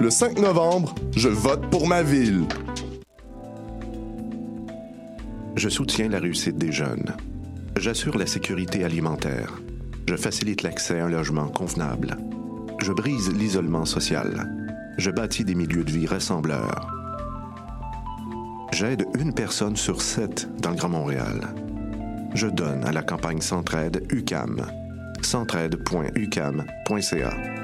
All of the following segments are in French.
Le 5 novembre, je vote pour ma ville. Je soutiens la réussite des jeunes. J'assure la sécurité alimentaire. Je facilite l'accès à un logement convenable. Je brise l'isolement social. Je bâtis des milieux de vie rassembleurs. J'aide une personne sur sept dans le Grand Montréal. Je donne à la campagne Centraide UCAM. centraide.ucam.ca.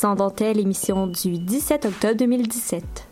Sans dentelle, émission du 17 octobre 2017.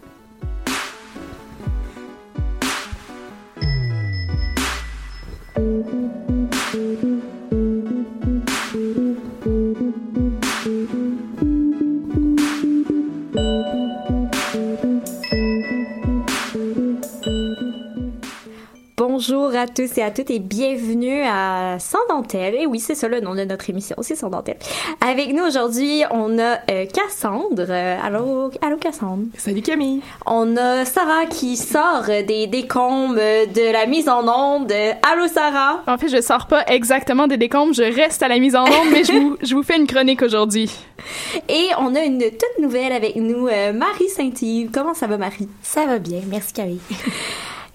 À tous et à toutes et bienvenue à Sans dentelle. Et oui, c'est ça le nom de notre émission, c'est Sans dentelle. Avec nous aujourd'hui, on a euh, Cassandre. Euh, allô, allô Cassandre? Salut Camille. On a Sarah qui sort des décombres de la mise en onde. Allô Sarah? En fait, je sors pas exactement des décombres, je reste à la mise en onde, mais je vous, je vous fais une chronique aujourd'hui. Et on a une toute nouvelle avec nous, euh, Marie Saint-Yves. Comment ça va Marie? Ça va bien, merci Camille.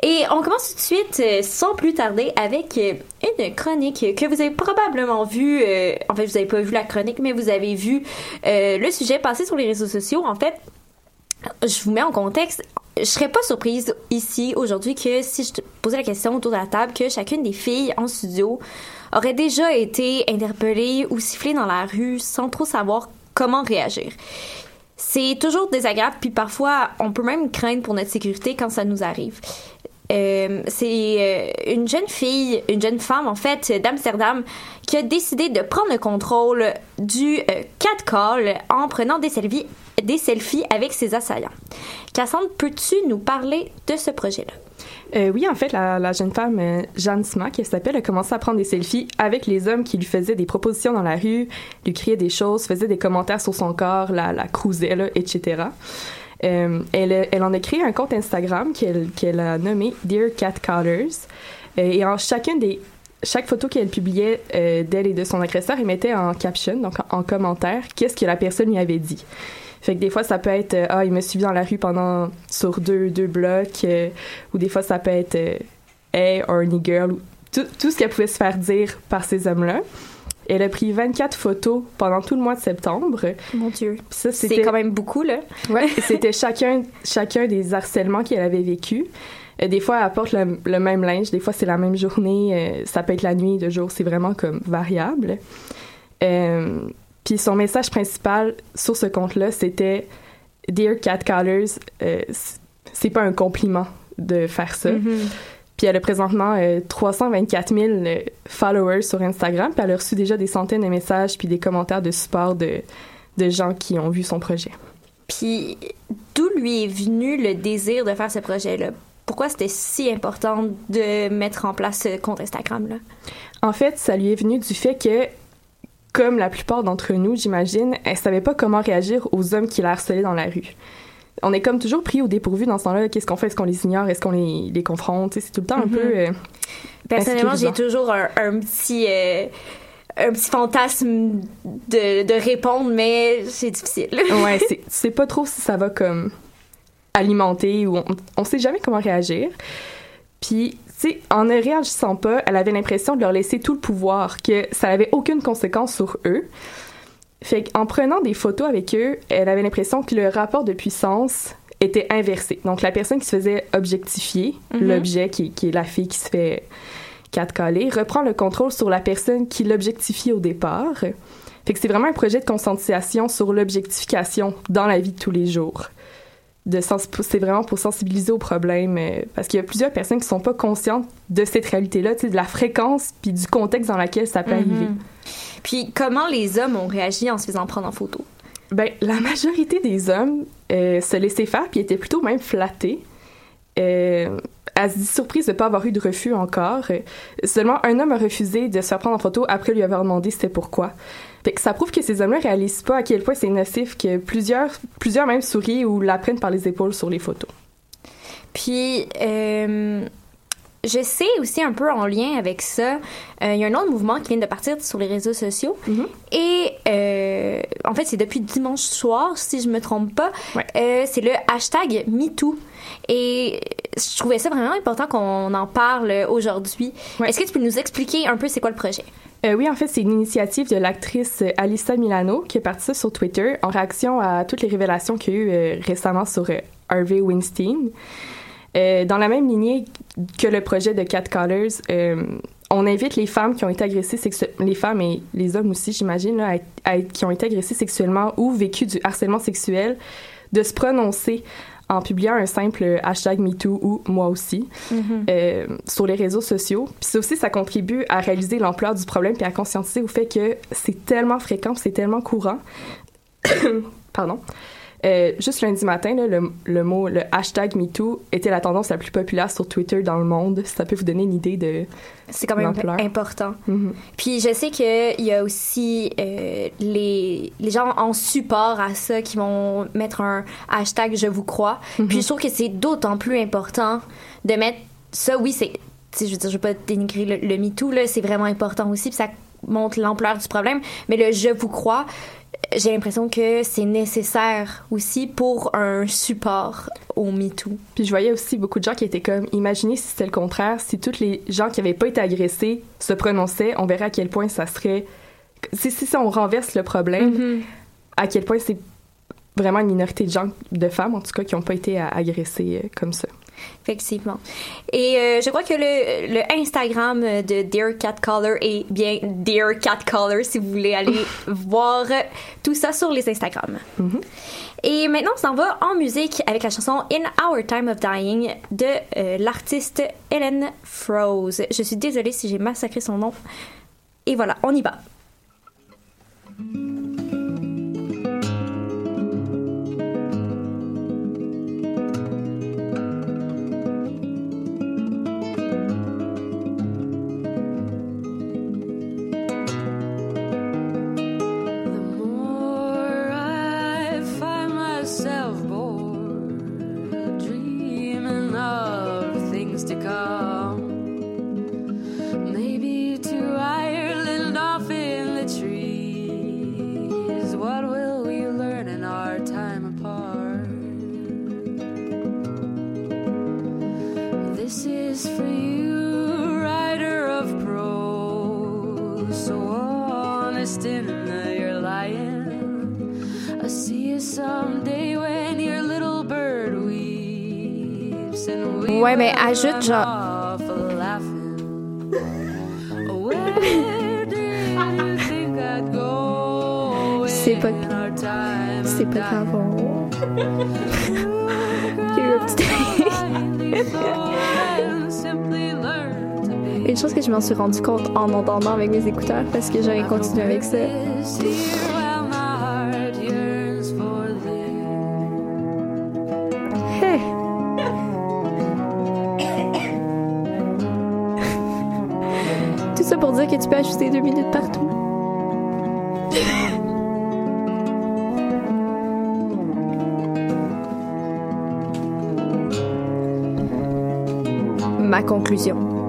Et on commence tout de suite, euh, sans plus tarder, avec euh, une chronique que vous avez probablement vue. Euh, en fait, vous n'avez pas vu la chronique, mais vous avez vu le sujet passer sur les réseaux sociaux. En fait, je vous mets en contexte. Je serais pas surprise ici aujourd'hui que si je posais la question autour de la table que chacune des filles en studio aurait déjà été interpellée ou sifflée dans la rue sans trop savoir comment réagir. C'est toujours désagréable, puis parfois on peut même craindre pour notre sécurité quand ça nous arrive. Euh, c'est euh, une jeune fille, une jeune femme en fait d'Amsterdam qui a décidé de prendre le contrôle du euh, catcall en prenant des selfies, des selfies avec ses assaillants. Cassandre, peux-tu nous parler de ce projet-là? oui, en fait, la, jeune femme, Jeanne Smack, qui s'appelle, a commencé à prendre des selfies avec les hommes qui lui faisaient des propositions dans la rue, lui criaient des choses, faisaient des commentaires sur son corps, la, la etc. Euh, elle, elle, en a créé un compte Instagram qu'elle a nommé Dear Cat Callers. Euh, et en chacune des chaque photo qu'elle publiait euh, d'elle et de son agresseur, elle mettait en caption, donc en, commentaire, qu'est-ce que la personne lui avait dit. Fait que des fois, ça peut être Ah, il me suivi dans la rue pendant sur deux, deux blocs, ou des fois, ça peut être Hey, horny girl, tout, tout ce qu'elle pouvait se faire dire par ces hommes-là. Elle a pris 24 photos pendant tout le mois de septembre. Mon Dieu. Ça, C'est c'était quand même beaucoup, là. Ouais, c'était chacun, chacun des harcèlements qu'elle avait vécu. Euh, des fois, elle porte le, le même linge, des fois, c'est la même journée, euh, ça peut être la nuit, de jour, c'est vraiment comme variable. Euh, Puis son message principal sur ce compte-là, c'était Dear Catcallers, euh, c- c'est pas un compliment de faire ça. Mhm. Puis elle a présentement euh, 324 000 euh, followers sur Instagram, puis elle a reçu déjà des centaines de messages puis des commentaires de support de, de gens qui ont vu son projet. Puis d'où lui est venu le désir de faire ce projet-là? Pourquoi c'était si important de mettre en place ce compte Instagram-là? En fait, ça lui est venu du fait que, comme la plupart d'entre nous, j'imagine, elle savait pas comment réagir aux hommes qui la harcelaient dans la rue. On est comme toujours pris au dépourvu dans ce temps-là. Qu'est-ce qu'on fait? Est-ce qu'on les ignore? Est-ce qu'on les, les confronte? C'est tout le temps un Mhm. peu... euh, Personnellement, j'ai toujours un, un petit... euh, un petit fantasme de, de répondre, mais c'est difficile. ouais, c'est- tu sais pas trop si ça va comme alimenter ou on, on sait jamais comment réagir. Puis, tu sais, en ne réagissant pas, elle avait l'impression de leur laisser tout le pouvoir, que ça n'avait aucune conséquence sur eux. Fait qu'en prenant des photos avec eux, elle avait l'impression que le rapport de puissance était inversé. Donc, la personne qui se faisait objectifier, Mhm. l'objet qui, qui est la fille qui se fait catcaller, reprend le contrôle sur la personne qui l'objectifie au départ. Fait que c'est vraiment un projet de conscientisation sur l'objectification dans la vie de tous les jours. C'est vraiment pour sensibiliser au problème, euh, parce qu'il y a plusieurs personnes qui sont pas conscientes de cette réalité-là, de la fréquence puis du contexte dans lequel ça peut arriver. Puis comment les hommes ont réagi en se faisant prendre en photo? Ben, la majorité des hommes euh, se laissaient faire puis étaient plutôt même flattés. Euh, elle se dit surprise de ne pas avoir eu de refus encore. Seulement un homme a refusé de se faire prendre en photo après lui avoir demandé c'était pourquoi. Fait que ça prouve que ces hommes-là réalisent pas à quel point c'est nocif que plusieurs, plusieurs même sourient ou la prennent par les épaules sur les photos. Puis, euh, je sais aussi un peu en lien avec ça, euh, il y a un autre mouvement qui vient de partir sur les réseaux sociaux. Mhm. Et euh, en fait, c'est depuis dimanche soir, si je me trompe pas. Ouais. Euh, c'est le hashtag MeToo. Et je trouvais ça vraiment important qu'on en parle aujourd'hui. Ouais. Est-ce que tu peux nous expliquer un peu c'est quoi le projet? Euh, oui, en fait, c'est une initiative de l'actrice euh, Alyssa Milano qui a parti ça sur Twitter en réaction à toutes les révélations qu'il y a eu euh, récemment sur euh, Harvey Weinstein. Euh, dans la même lignée que le projet de Catcallers, euh, on invite les femmes qui ont été agressées sexuellement, les femmes et les hommes aussi, j'imagine, là, à être- à être- qui ont été agressées sexuellement ou vécu du harcèlement sexuel, de se prononcer en publiant un simple hashtag MeToo ou moi aussi euh, sur les réseaux sociaux. Puis ça aussi, ça contribue à réaliser l'ampleur du problème puis à conscientiser au fait que c'est tellement fréquent, c'est tellement courant. Pardon. Euh, juste lundi matin, là, le, le mot, le hashtag MeToo était la tendance la plus populaire sur Twitter dans le monde. Ça peut vous donner une idée de... C'est quand même L'ampleur. important. Mhm. Puis je sais qu'il y a aussi euh, les, les gens en support à ça qui vont mettre un hashtag je vous crois. Puis je trouve que c'est d'autant plus important de mettre ça. Oui, c'est. Je veux dire, je veux pas dénigrer le, le MeToo, là, c'est vraiment important aussi, puis ça montre l'ampleur du problème. Mais le je vous crois, j'ai l'impression que c'est nécessaire aussi pour un support au MeToo. Puis je voyais aussi beaucoup de gens qui étaient comme, imaginez si c'était le contraire, si tous les gens qui n'avaient pas été agressés se prononçaient, on verrait à quel point ça serait... Si, si, si on renverse le problème, à quel point c'est vraiment une minorité de gens, de femmes en tout cas, qui n'ont pas été euh, agressées euh, comme ça. Effectivement. Et euh, je crois que le, le Instagram de Dear Cat Caller est bien Dear Cat Caller si vous voulez aller voir tout ça sur les Instagrams. Et maintenant, on s'en va en musique avec la chanson In Our Time of Dying de euh, l'artiste Helen Froze. Je suis désolée si j'ai massacré son nom. Et voilà, on y va. Petit- And simply learn to be Une chose que je m'en suis rendu compte en entendant avec mes écouteurs parce que j'aurais continué avec ça. Ajuster deux minutes partout. Ma conclusion.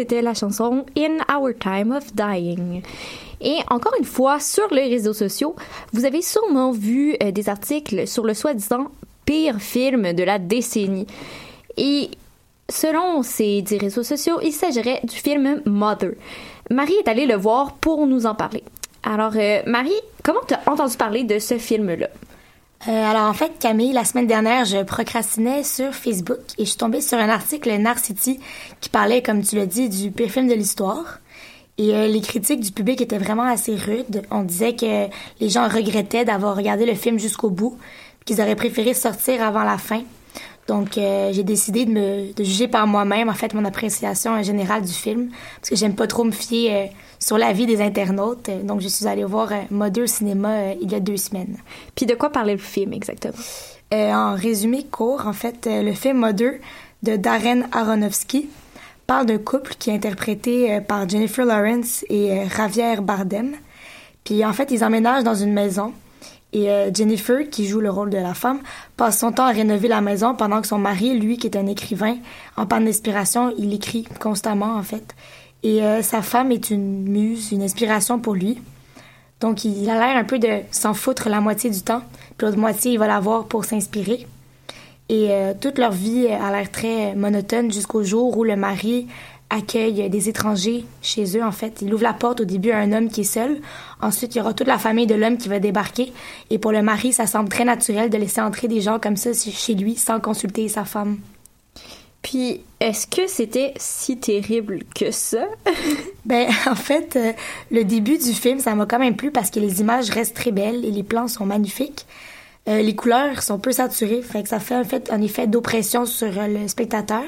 C'était la chanson In Our Time of Dying. Et encore une fois, sur les réseaux sociaux, vous avez sûrement vu euh, des articles sur le soi-disant pire film de la décennie. Et selon ces dix réseaux sociaux, il s'agirait du film Mother. Marie est allée le voir pour nous en parler. Alors, euh, Marie, comment tu as entendu parler de ce film-là? Euh, alors en fait, Camille, la semaine dernière, je procrastinais sur Facebook et je suis tombée sur un article Narcity qui parlait, comme tu l'as dit, du pire film de l'histoire. Et euh, les critiques du public étaient vraiment assez rudes. On disait que les gens regrettaient d'avoir regardé le film jusqu'au bout, qu'ils auraient préféré sortir avant la fin. Donc euh, j'ai décidé de me de juger par moi-même en fait mon appréciation générale du film parce que j'aime pas trop me fier sur l'avis des internautes. Donc je suis allée voir euh, au cinéma euh, il y a deux semaines. Puis de quoi parlait le film exactement? Euh, en résumé court, en fait, le film Mother de Darren Aronofsky parle d'un couple qui est interprété par Jennifer Lawrence et Javier Bardem. Puis en fait, ils emménagent dans une maison et euh, Jennifer, qui joue le rôle de la femme, passe son temps à rénover la maison pendant que son mari, lui, qui est un écrivain, en panne d'inspiration, il écrit constamment en fait. Et euh, sa femme est une muse, une inspiration pour lui. Donc, il a l'air un peu de s'en foutre la moitié du temps, puis l'autre moitié, il va la voir pour s'inspirer. Et euh, toute leur vie a l'air très monotone jusqu'au jour où le mari accueille des étrangers chez eux, en fait. Il ouvre la porte au début à un homme qui est seul. Ensuite, il y aura toute la famille de l'homme qui va débarquer. Et pour le mari, ça semble très naturel de laisser entrer des gens comme ça chez lui sans consulter sa femme. Puis, est-ce que c'était si terrible que ça? Ben, en fait, euh, le début du film, ça m'a quand même plu parce que les images restent très belles et les plans sont magnifiques. Euh, les couleurs sont peu saturées, fait que ça fait en fait un effet d'oppression sur euh, le spectateur.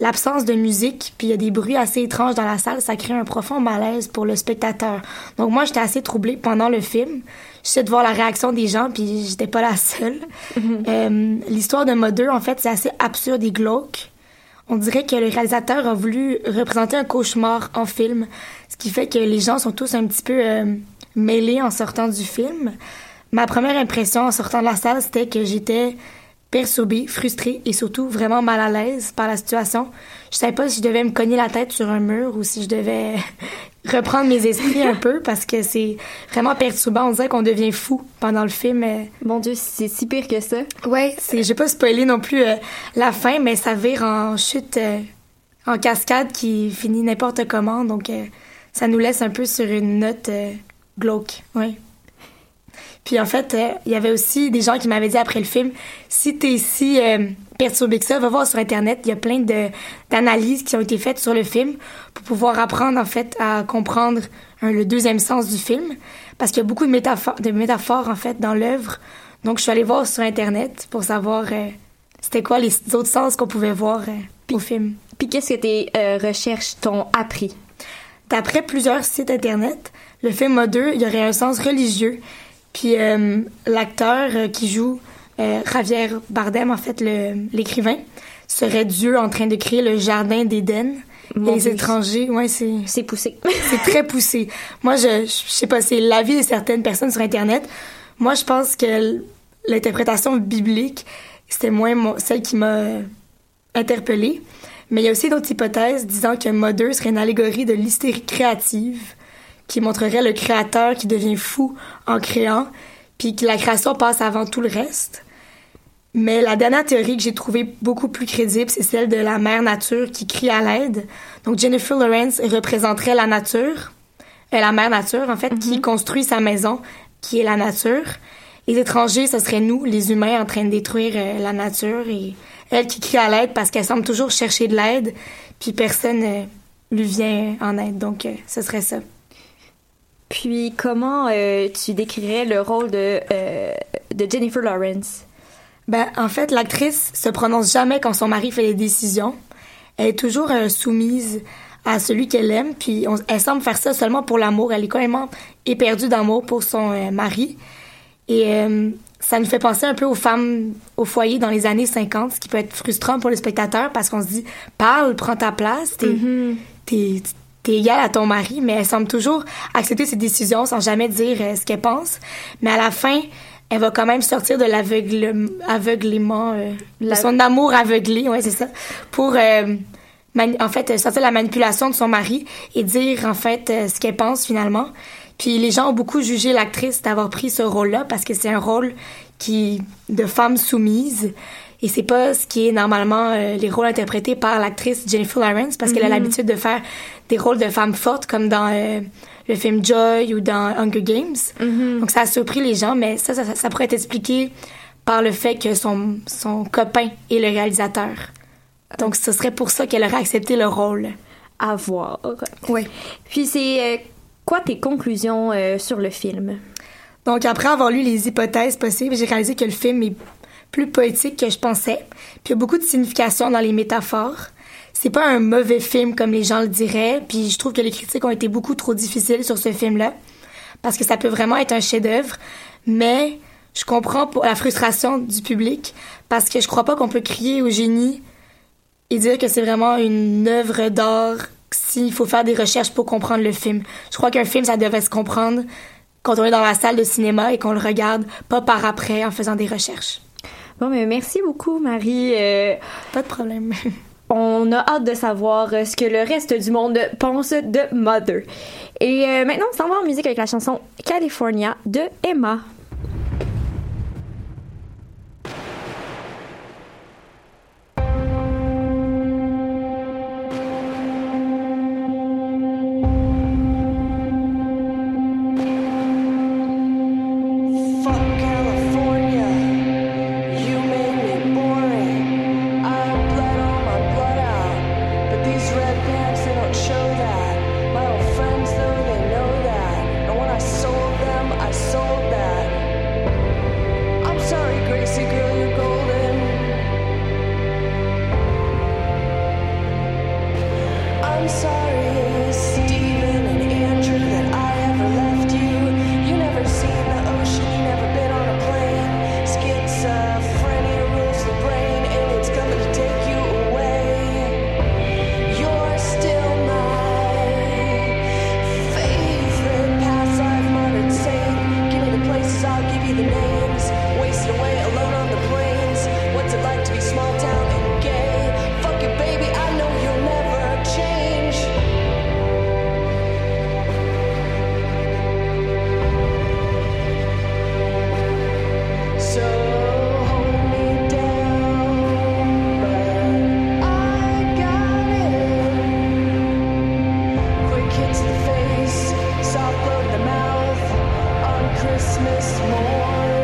L'absence de musique, puis il y a des bruits assez étranges dans la salle, ça crée un profond malaise pour le spectateur. Donc moi, j'étais assez troublée pendant le film. J'essayais de voir la réaction des gens, puis j'étais pas la seule. Euh, L'histoire de Mother, en fait, c'est assez absurde et glauque. On dirait que le réalisateur a voulu représenter un cauchemar en film, ce qui fait que les gens sont tous un petit peu euh, mêlée en sortant du film. Ma première impression en sortant de la salle, c'était que j'étais perturbée, frustrée et surtout vraiment mal à l'aise par la situation. Je savais pas si je devais me cogner la tête sur un mur ou si je devais reprendre mes esprits un peu parce que c'est vraiment perturbant. On dirait qu'on devient fou pendant le film. Mon Dieu, c'est si pire que ça. Ouais, c'est, je vais pas spoiler non plus euh, la fin, mais ça vire en chute, euh, en cascade qui finit n'importe comment. Donc, euh, ça nous laisse un peu sur une note glauque. Ouais. Puis en fait, euh, il y avait aussi des gens qui m'avaient dit après le film, si t'es si euh, perturbé que ça, va voir sur Internet, il y a plein de, d'analyses qui ont été faites sur le film pour pouvoir apprendre en fait à comprendre hein, le deuxième sens du film, parce qu'il y a beaucoup de métaphores, de métaphores en fait dans l'œuvre. Donc je suis allée voir sur Internet pour savoir euh, c'était quoi les autres sens qu'on pouvait voir euh, au film. Puis qu'est-ce que tes euh, recherches t'ont appris? D'après plusieurs sites internet, le film A2, il y aurait un sens religieux. Puis euh, l'acteur euh, qui joue euh, Javier Bardem, en fait, le- l'écrivain, serait Dieu en train de créer le jardin d'Éden. Les Dieu. étrangers, ouais, c'est C'est poussé. c'est très poussé. Moi, je, je sais pas, c'est l'avis de certaines personnes sur Internet. Moi, je pense que l'interprétation biblique, c'était moins mon- celle qui m'a interpellée. Mais il y a aussi d'autres hypothèses disant que Mother serait une allégorie de l'hystérie créative qui montrerait le créateur qui devient fou en créant, puis que la création passe avant tout le reste. Mais la dernière théorie que j'ai trouvée beaucoup plus crédible, c'est celle de la mère nature qui crie à l'aide. Donc Jennifer Lawrence représenterait la nature, euh, la mère nature en fait, qui construit sa maison, qui est la nature. Les étrangers, ce serait nous, les humains, en train de détruire euh, la nature et elle qui crie à l'aide parce qu'elle semble toujours chercher de l'aide, puis personne euh, lui vient en aide. Donc euh, ce serait ça. Puis comment euh, tu décrirais le rôle de, euh, de Jennifer Lawrence? Ben, en fait, l'actrice se prononce jamais quand son mari fait des décisions. Elle est toujours euh, soumise à celui qu'elle aime, puis on- elle semble faire ça seulement pour l'amour. Elle est complètement éperdue d'amour pour son mari. Et ça nous fait penser un peu aux femmes au foyer dans les années 50, ce qui peut être frustrant pour le spectateur parce qu'on se dit parle, prends ta place, t'es t'es t'es égal à ton mari, mais elle semble toujours accepter ses décisions sans jamais dire euh, ce qu'elle pense. Mais à la fin, elle va quand même sortir de l'aveugle- aveuglément, euh, La- son amour aveuglé, ouais, c'est ça, pour euh, en fait sortir de la manipulation de son mari et dire en fait euh, ce qu'elle pense finalement. Puis les gens ont beaucoup jugé l'actrice d'avoir pris ce rôle-là parce que c'est un rôle qui de femme soumise et c'est pas ce qui est normalement euh, les rôles interprétés par l'actrice Jennifer Lawrence parce qu'elle a Mhm. l'habitude de faire des rôles de femmes fortes comme dans euh, le film Joy ou dans Hunger Games. Mhm. Donc ça a surpris les gens, mais ça, ça, ça pourrait être expliqué par le fait que son, son copain est le réalisateur. Donc ce serait pour ça qu'elle aurait accepté le rôle. À voir. Oui. Puis c'est euh, quoi tes conclusions sur le film? Donc, après avoir lu les hypothèses possibles, j'ai réalisé que le film est plus poétique que je pensais. Puis il y a beaucoup de signification dans les métaphores. C'est pas un mauvais film comme les gens le diraient. Puis je trouve que les critiques ont été beaucoup trop difficiles sur ce film-là. Parce que ça peut vraiment être un chef-d'œuvre. Mais je comprends la frustration du public. Parce que je crois pas qu'on peut crier au génie et dire que c'est vraiment une œuvre d'art s'il faut faire des recherches pour comprendre le film. Je crois qu'un film, ça devrait se comprendre quand on est dans la salle de cinéma et qu'on le regarde, pas par après en faisant des recherches. Bon, mais merci beaucoup, Marie. Euh, Pas de problème. on a hâte de savoir euh, ce que le reste du monde pense de Mother. Et euh, maintenant, on s'en va en musique avec la chanson California de Emma. Christmas morning.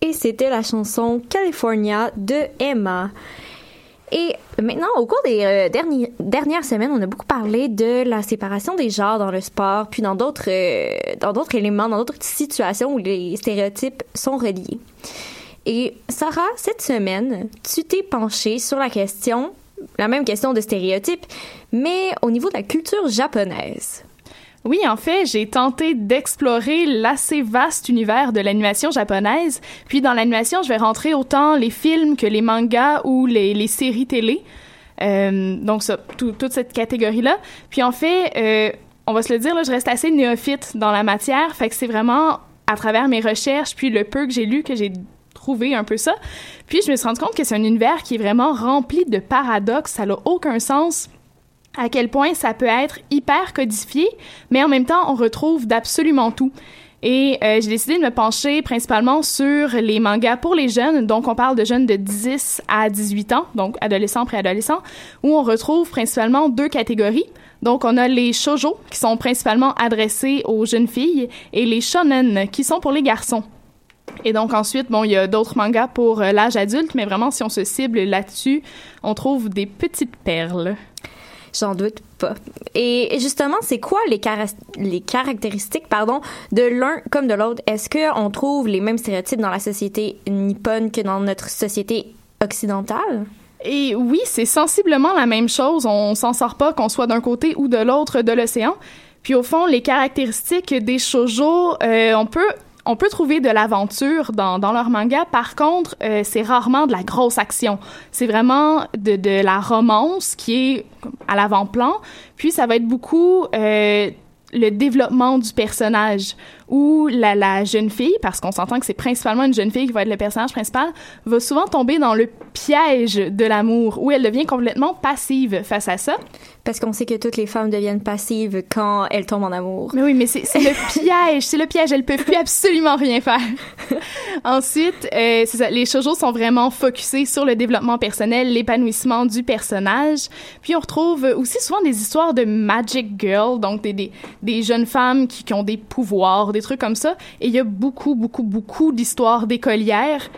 Et c'était la chanson California de Emma. Et maintenant, au cours des euh, dernières semaines, on a beaucoup parlé de la séparation des genres dans le sport, puis dans d'autres euh, dans d'autres éléments, dans d'autres situations où les stéréotypes sont reliés. Et Sarah, cette semaine, tu t'es penchée sur la question, la même question de stéréotypes, mais au niveau de la culture japonaise. Oui, en fait, j'ai tenté d'explorer l'assez vaste univers de l'animation japonaise. Puis dans l'animation, je vais rentrer autant les films que les mangas ou les, séries télé. Euh, donc toute cette catégorie-là. Puis en fait, euh, on va se le dire, là, je reste assez néophyte dans la matière. Fait que c'est vraiment à travers mes recherches, puis le peu que j'ai lu, que j'ai trouvé un peu ça. Puis je me suis rendu compte que c'est un univers qui est vraiment rempli de paradoxes. Ça n'a aucun sens à quel point ça peut être hyper codifié, mais en même temps, on retrouve d'absolument tout. Et euh, j'ai décidé de me pencher principalement sur les mangas pour les jeunes. Donc, on parle de jeunes de 10 à 18 ans, donc adolescents, préadolescents, où on retrouve principalement deux catégories. Donc, on a les shoujo, qui sont principalement adressés aux jeunes filles, et les shonen, qui sont pour les garçons. Et donc ensuite, bon, il y a d'autres mangas pour euh, l'âge adulte, mais vraiment, si on se cible là-dessus, on trouve des petites perles. J'en doute pas. Et justement, c'est quoi les, cara- les caractéristiques pardon, de l'un comme de l'autre? Est-ce qu'on trouve les mêmes stéréotypes dans la société nippone que dans notre société occidentale? Et oui, c'est sensiblement la même chose. On s'en sort pas qu'on soit d'un côté ou de l'autre de l'océan. Puis au fond, les caractéristiques des shoujo, euh, on peut on peut trouver de l'aventure dans, dans leur manga. Par contre, euh, c'est rarement de la grosse action. C'est vraiment de, de la romance qui est à l'avant-plan. Puis ça va être beaucoup euh, le développement du personnage où la, la jeune fille, parce qu'on s'entend que c'est principalement une jeune fille qui va être le personnage principal, va souvent tomber dans le piège de l'amour, où elle devient complètement passive face à ça. Parce qu'on sait que toutes les femmes deviennent passives quand elles tombent en amour. Mais oui, mais c'est le piège, c'est le piège, elles peuvent plus absolument rien faire. Ensuite, euh, ça, les shoujo sont vraiment focusés sur le développement personnel, l'épanouissement du personnage. Puis on retrouve aussi souvent des histoires de magic girl, donc des, des, des jeunes femmes qui, qui ont des pouvoirs, des trucs comme ça. Et il y a beaucoup, beaucoup, beaucoup d'histoires d'écolières.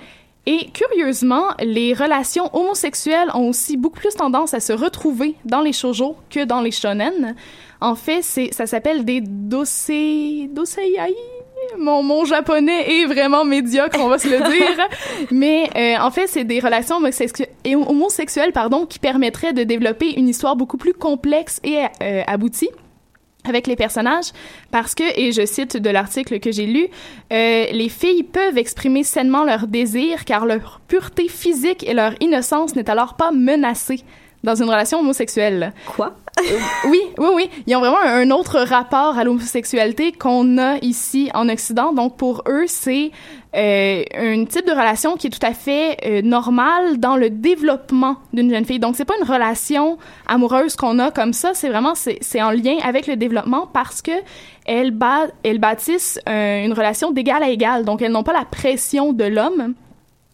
Et curieusement, les relations homosexuelles ont aussi beaucoup plus tendance à se retrouver dans les shoujo que dans les shonen. En fait, c'est ça s'appelle des dosei doseiai. Mon, mon japonais est vraiment médiocre, on va se le dire. Mais euh, en fait, c'est des relations homosexu- et homosexuelles pardon, qui permettraient de développer une histoire beaucoup plus complexe et euh, aboutie avec les personnages parce que, et je cite de l'article que j'ai lu, euh, les filles peuvent exprimer sainement leurs désirs car leur pureté physique et leur innocence n'est alors pas menacée dans une relation homosexuelle. Quoi? oui, oui, oui. Ils ont vraiment un, autre rapport à l'homosexualité qu'on a ici en Occident. Donc pour eux, c'est euh, un type de relation qui est tout à fait euh, normal dans le développement d'une jeune fille. Donc c'est pas une relation amoureuse qu'on a comme ça. C'est vraiment c'est c'est en lien avec le développement parce que elles, ba- elles bâtissent euh, une relation d'égal à égal. Donc elles n'ont pas la pression de l'homme.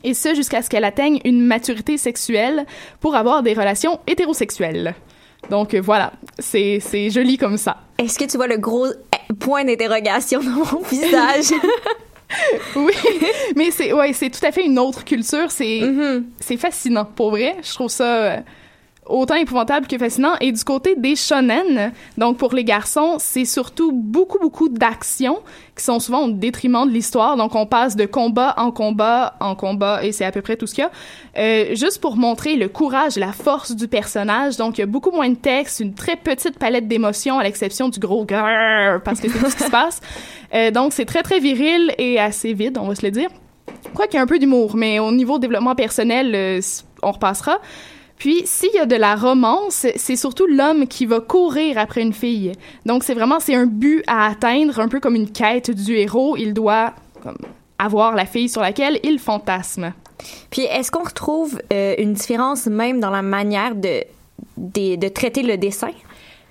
Et ce, jusqu'à ce qu'elle atteigne une maturité sexuelle pour avoir des relations hétérosexuelles. Donc euh, voilà, c'est c'est joli comme ça. Est-ce que tu vois le gros point d'interrogation dans mon visage? oui, mais c'est ouais, c'est tout à fait une autre culture. C'est c'est fascinant pour vrai. Je trouve ça euh, autant épouvantable que fascinant. Et du côté des shonen, donc pour les garçons, c'est surtout beaucoup beaucoup d'actions qui sont souvent au détriment de l'histoire. Donc on passe de combat en combat en combat et c'est à peu près tout ce qu'il y a. Euh, juste pour montrer le courage la force du personnage. Donc il y a beaucoup moins de texte, une très petite palette d'émotions à l'exception du gros grrr parce que c'est tout ce qui se passe. Euh, donc c'est très très viril et assez vide, on va se le dire. Quoi qu'il y a un peu d'humour, mais au niveau développement personnel, euh, on repassera. Puis, s'il y a de la romance, c'est surtout l'homme qui va courir après une fille. Donc, c'est vraiment, c'est un but à atteindre, un peu comme une quête du héros. Il doit avoir la fille sur laquelle il fantasme. Puis, est-ce qu'on retrouve euh, une différence même dans la manière de, de, de traiter le dessin?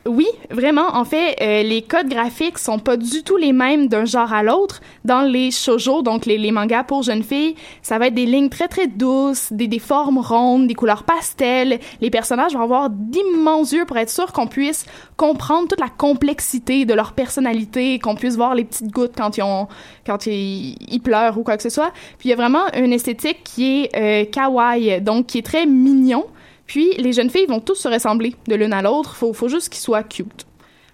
Oui, vraiment. En fait, euh, les codes graphiques sont pas du tout les mêmes d'un genre à l'autre. Dans les shoujo, donc les, les mangas pour jeunes filles, ça va être des lignes très très douces, des, des formes rondes, des couleurs pastel. Les personnages vont avoir d'immenses yeux pour être sûr qu'on puisse comprendre toute la complexité de leur personnalité, qu'on puisse voir les petites gouttes quand ils ont, quand ils, ils pleurent ou quoi que ce soit. Puis il y a vraiment une esthétique qui est euh, kawaii, donc qui est très mignon. Puis les jeunes filles vont tous se ressembler de l'une à l'autre, faut, faut juste qu'ils soient cute.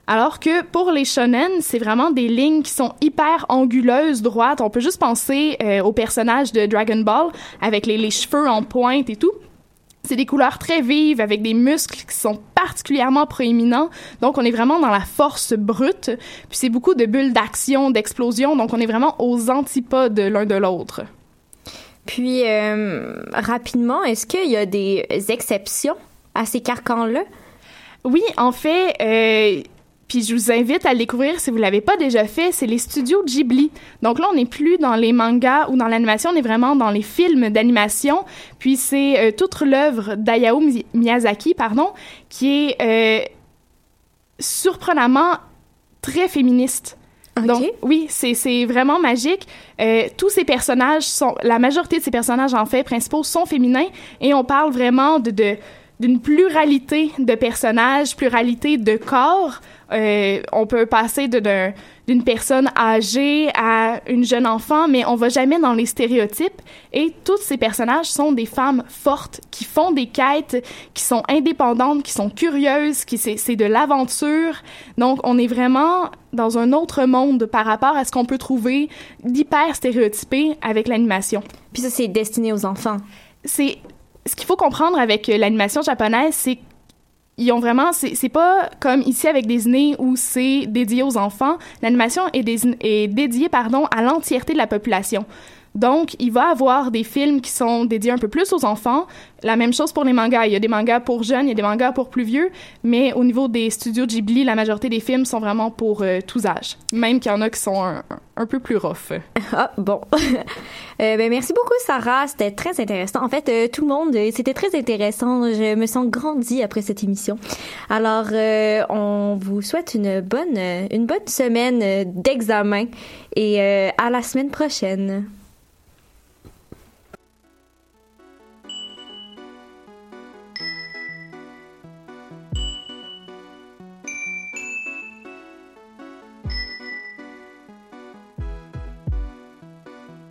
Alors que pour les shonen, c'est vraiment des lignes qui sont hyper anguleuses, droites. On peut juste penser euh, au personnage de Dragon Ball avec les, les cheveux en pointe et tout. C'est des couleurs très vives avec des muscles qui sont particulièrement proéminents. Donc on est vraiment dans la force brute. Puis c'est beaucoup de bulles d'action, d'explosion. Donc on est vraiment aux antipodes l'un de l'autre. Puis, euh, rapidement, est-ce qu'il y a des exceptions à ces carcans-là? Oui, en fait, euh, puis je vous invite à le découvrir si vous l'avez pas déjà fait, c'est les studios Ghibli. Donc là, on n'est plus dans les mangas ou dans l'animation, on est vraiment dans les films d'animation. Puis c'est euh, toute l'œuvre d'Ayao Mi- Miyazaki, pardon, qui est surprenamment très féministe. Donc oui, c'est vraiment magique. Euh, tous ces personnages sont, la majorité de ces personnages en fait principaux sont féminins et on parle vraiment de- d'une pluralité de personnages, pluralité de corps. Euh, on peut passer de d'une personne âgée à une jeune enfant, mais on va jamais dans les stéréotypes. Et tous ces personnages sont des femmes fortes qui font des quêtes, qui sont indépendantes, qui sont curieuses, qui c'est c'est de l'aventure. Donc on est vraiment dans un autre monde par rapport à ce qu'on peut trouver d'hyper stéréotypé avec l'animation. Puis ça, c'est destiné aux enfants. C'est ce qu'il faut comprendre avec euh, l'animation japonaise, c'est ils ont vraiment c'est pas comme ici avec Disney où c'est dédié aux enfants. L'animation est, est dédiée pardon à l'entièreté de la population donc il va avoir des films qui sont dédiés un peu plus aux enfants la même chose pour les mangas il y a des mangas pour jeunes il y a des mangas pour plus vieux mais au niveau des studios Ghibli la majorité des films sont vraiment pour euh, tous âges même qu'il y en a qui sont un, peu plus rough Ah, bon. Euh, ben, merci beaucoup, Sarah. C'était très intéressant. En fait, euh, tout le monde, c'était très intéressant. Je me sens grandie après cette émission. Alors, on vous souhaite une bonne, une bonne semaine d'examen et à la semaine prochaine.